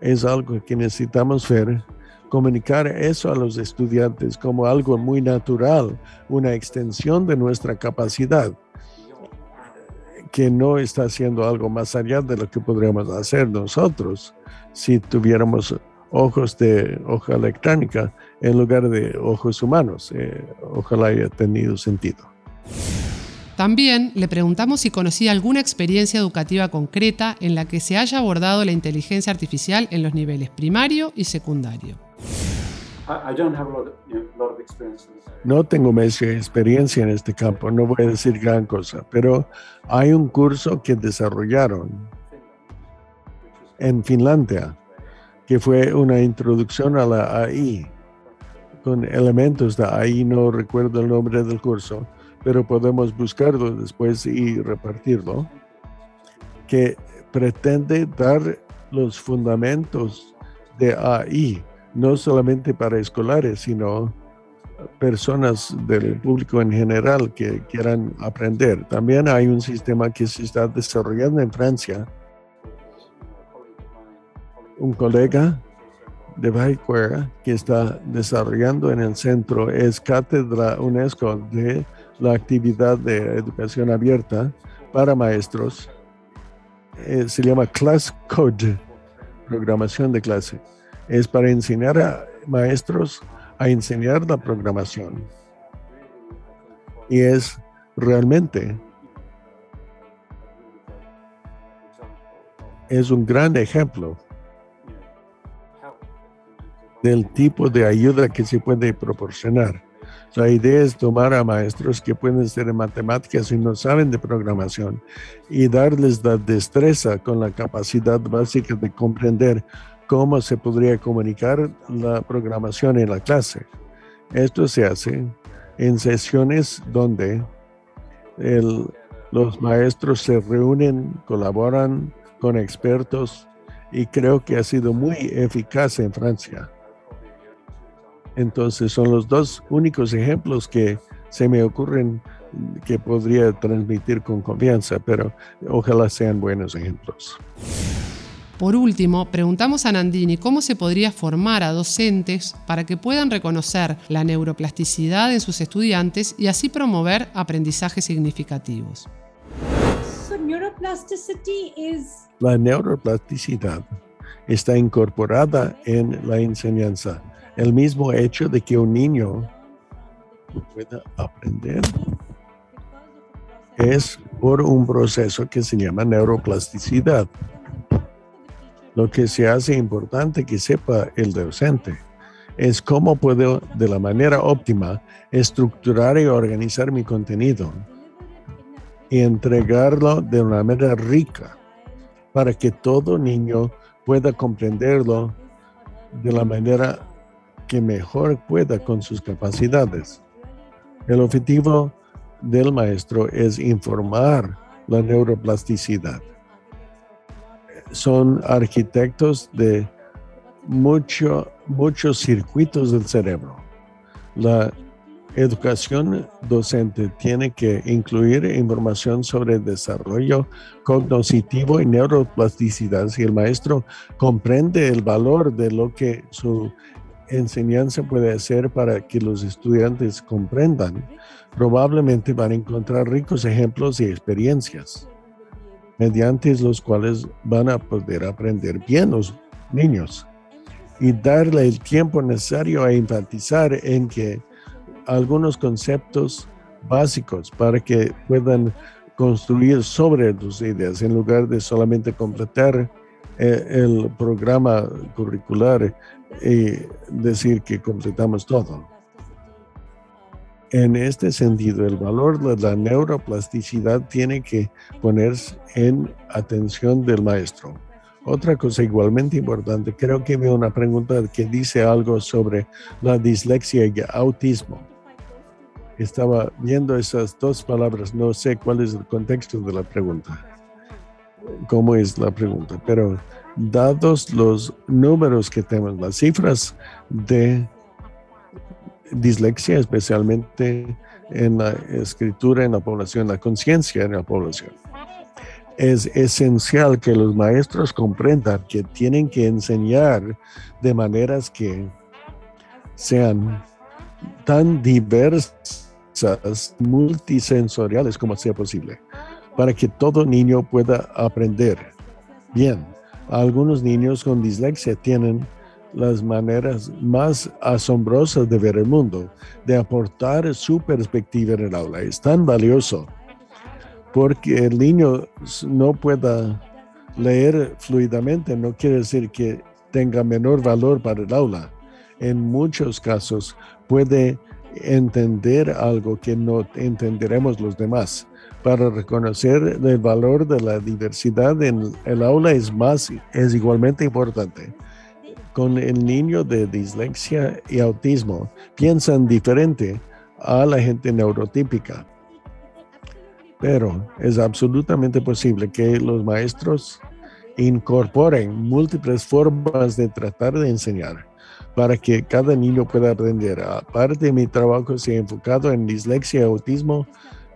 Es algo que necesitamos ver, comunicar eso a los estudiantes como algo muy natural, una extensión de nuestra capacidad, que no está haciendo algo más allá de lo que podríamos hacer nosotros si tuviéramos ojos de hoja electrónica en lugar de ojos humanos. Eh, ojalá haya tenido sentido. También le preguntamos si conocía alguna experiencia educativa concreta en la que se haya abordado la inteligencia artificial en los niveles primario y secundario. No tengo mucha experiencia en este campo, no voy a decir gran cosa, pero hay un curso que desarrollaron en Finlandia que fue una introducción a la AI con elementos de AI, no recuerdo el nombre del curso, pero podemos buscarlo después y repartirlo, que pretende dar los fundamentos de AI, no solamente para escolares, sino personas del público en general que quieran aprender. También hay un sistema que se está desarrollando en Francia, un colega de Baicuera que está desarrollando en el centro es Cátedra UNESCO de la actividad de educación abierta para maestros. Eh, se llama Class Code, programación de clase. Es para enseñar a maestros a enseñar la programación. Y es realmente es un gran ejemplo del tipo de ayuda que se puede proporcionar. La idea es tomar a maestros que pueden ser en matemáticas y no saben de programación y darles la destreza con la capacidad básica de comprender cómo se podría comunicar la programación en la clase. Esto se hace en sesiones donde los maestros se reúnen, colaboran con expertos y creo que ha sido muy eficaz en Francia. Entonces son los dos únicos ejemplos que se me ocurren que podría transmitir con confianza, pero ojalá sean buenos ejemplos. Por último, preguntamos a Nandini cómo se podría formar a docentes para que puedan reconocer la neuroplasticidad en sus estudiantes y así promover aprendizajes significativos. La neuroplasticidad está incorporada en la enseñanza. El mismo hecho de que un niño pueda aprender es por un proceso que se llama neuroplasticidad. Lo que se hace importante que sepa el docente es cómo puedo de la manera óptima estructurar y organizar mi contenido y entregarlo de una manera rica para que todo niño pueda comprenderlo de la manera que mejor pueda con sus capacidades. El objetivo del maestro es informar la neuroplasticidad son arquitectos de mucho, muchos circuitos del cerebro. La educación docente tiene que incluir información sobre desarrollo cognitivo y neuroplasticidad. Si el maestro comprende el valor de lo que su enseñanza puede hacer para que los estudiantes comprendan, probablemente van a encontrar ricos ejemplos y experiencias mediante los cuales van a poder aprender bien los niños y darle el tiempo necesario a enfatizar en que algunos conceptos básicos para que puedan construir sobre tus ideas. En lugar de solamente completar eh, el programa curricular y decir que completamos todo. En este sentido, el valor de la neuroplasticidad tiene que ponerse en atención del maestro. Otra cosa igualmente importante, creo que veo una pregunta que dice algo sobre la dislexia y autismo. Estaba viendo esas dos palabras, no sé cuál es el contexto de la pregunta, cómo es la pregunta, pero dados los números que tenemos, las cifras de dislexia, especialmente en la escritura en la población, la conciencia en la población. Es esencial que los maestros comprendan que tienen que enseñar de maneras que sean tan diversas, multisensoriales como sea posible, para que todo niño pueda aprender. Bien, algunos niños con dislexia tienen las maneras más asombrosas de ver el mundo, de aportar su perspectiva en el aula. Es tan valioso porque el niño no pueda leer fluidamente, no quiere decir que tenga menor valor para el aula. En muchos casos puede entender algo que no entenderemos los demás. Para reconocer el valor de la diversidad en el aula es más, es igualmente importante con el niño de dislexia y autismo piensan diferente a la gente neurotípica. Pero es absolutamente posible que los maestros incorporen múltiples formas de tratar de enseñar para que cada niño pueda aprender. Aparte mi trabajo se ha enfocado en dislexia y autismo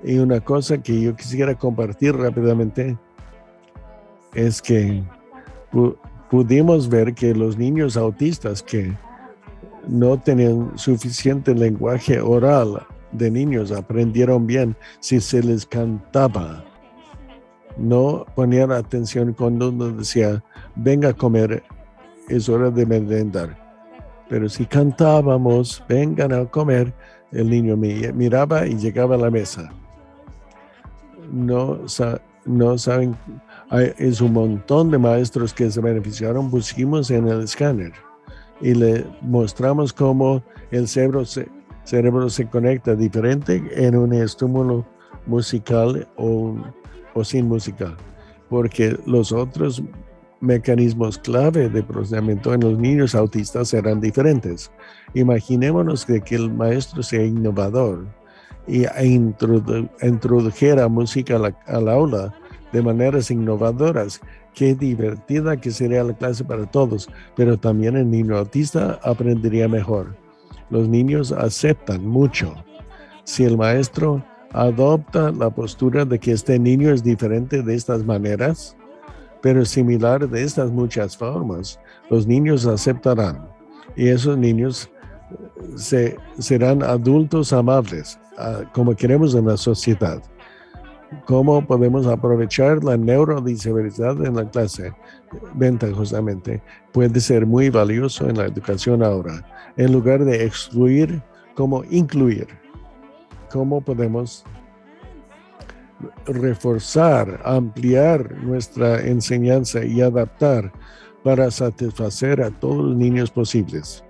y una cosa que yo quisiera compartir rápidamente es que pudimos ver que los niños autistas que no tenían suficiente lenguaje oral de niños aprendieron bien si se les cantaba. No ponían atención cuando uno decía, venga a comer, es hora de merendar. Pero si cantábamos, vengan a comer, el niño miraba y llegaba a la mesa. No, saben es un montón de maestros que se beneficiaron, pusimos en el escáner y le mostramos cómo el cerebro se, cerebro se conecta diferente en un estímulo musical o, o sin musical, porque los otros mecanismos clave de procesamiento en los niños autistas serán diferentes. Imaginémonos que, que el maestro sea innovador y introdujera música al aula de maneras innovadoras qué divertida que sería la clase para todos, pero también el niño autista aprendería mejor. Los niños aceptan mucho. Si el maestro adopta la postura de que este niño es diferente de estas maneras, pero similar de estas muchas formas, los niños aceptarán. Y esos niños se, serán adultos amables, como queremos en la sociedad. ¿Cómo podemos aprovechar la neurodisabilidad en la clase? Ventajosamente, puede ser muy valioso en la educación ahora. En lugar de excluir, como incluir. ¿Cómo podemos reforzar, ampliar nuestra enseñanza y adaptar para satisfacer a todos los niños posibles?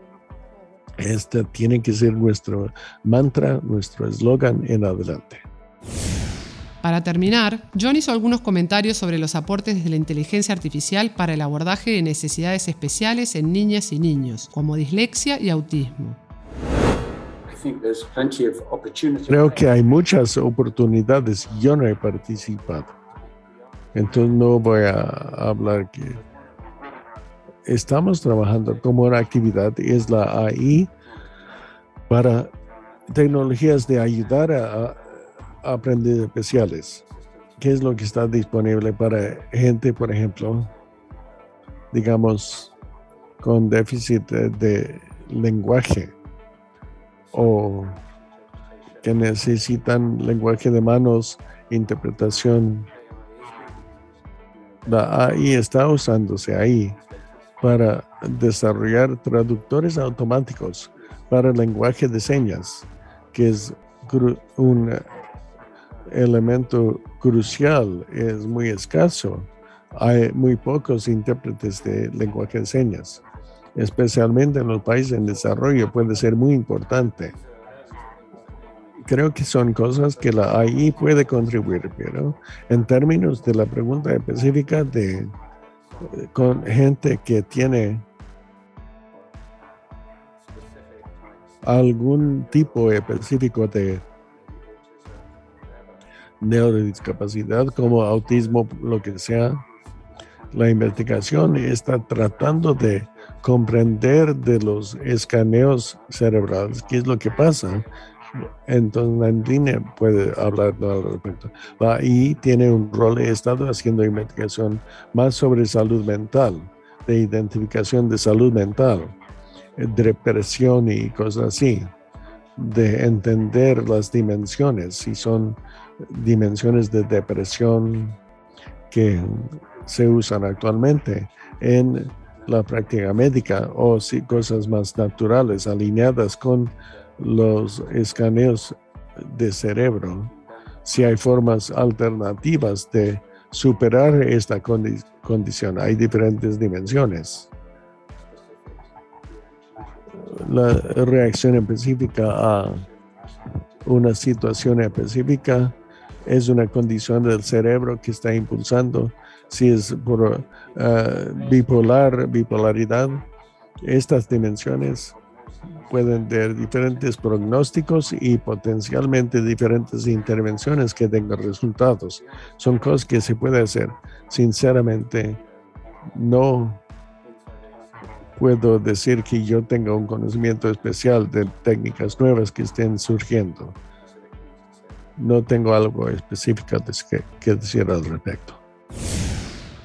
Este tiene que ser nuestro mantra, nuestro eslogan en adelante. Para terminar, John hizo algunos comentarios sobre los aportes de la inteligencia artificial para el abordaje de necesidades especiales en niñas y niños, como dislexia y autismo. Creo que hay muchas oportunidades. Yo no he participado. Entonces no voy a hablar que estamos trabajando como una actividad es la AI para tecnologías de ayudar a, aprender especiales. ¿Qué es lo que está disponible para gente, por ejemplo, digamos, con déficit de, lenguaje o que necesitan lenguaje de manos, interpretación? La AI está usándose ahí para desarrollar traductores automáticos para el lenguaje de señas, que es un elemento crucial, es muy escaso. Hay muy pocos intérpretes de lenguaje de señas, especialmente en los países en desarrollo, puede ser muy importante. Creo que son cosas que la AI puede contribuir, pero en términos de la pregunta específica de con gente que tiene algún tipo específico de neurodiscapacidad como autismo, lo que sea. La investigación está tratando de comprender de los escaneos cerebrales qué es lo que pasa entonces, Nandine puede hablar al respecto. y tiene un rol, he estado haciendo investigación más sobre salud mental, de identificación de salud mental, depresión y cosas así, de entender las dimensiones, si son dimensiones de depresión que se usan actualmente en la práctica médica o si cosas más naturales alineadas con los escaneos de cerebro, si hay formas alternativas de superar esta condición. Hay diferentes dimensiones. La reacción específica a una situación específica es una condición del cerebro que está impulsando. Si es por eh, bipolar, bipolaridad, estas dimensiones pueden tener diferentes pronósticos y potencialmente diferentes intervenciones que tengan resultados. Son cosas que se puede hacer. Sinceramente, no puedo decir que yo tenga un conocimiento especial de técnicas nuevas que estén surgiendo. No tengo algo específico que decir al respecto.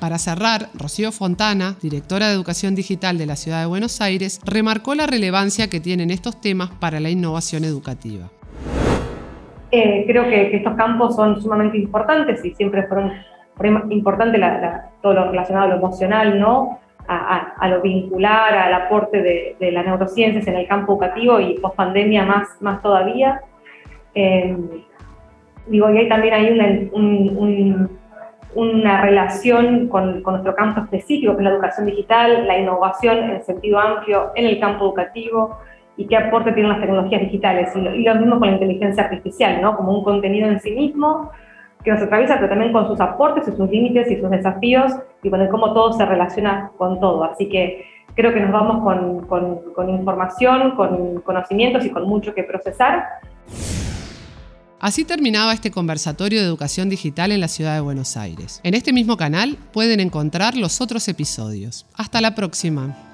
Para cerrar, Rocío Fontana, directora de Educación Digital de la Ciudad de Buenos Aires, remarcó la relevancia que tienen estos temas para la innovación educativa. Eh, creo que, estos campos son sumamente importantes y siempre fueron, importantes todo lo relacionado a lo emocional, ¿no? A, lo vincular, al aporte de, las neurociencias en el campo educativo y post pandemia más, más todavía. Eh, digo, y también hay un una relación con, nuestro campo específico, que es la educación digital, la innovación en sentido amplio en el campo educativo y qué aporte tienen las tecnologías digitales. Y lo, mismo con la inteligencia artificial, ¿no? como un contenido en sí mismo que nos atraviesa, pero también con sus aportes y sus límites y sus desafíos y con el cómo todo se relaciona con todo. Así que creo que nos vamos con, con, con información, con conocimientos y con mucho que procesar Así terminaba este conversatorio de educación digital en la ciudad de Buenos Aires. En este mismo canal pueden encontrar los otros episodios. Hasta la próxima.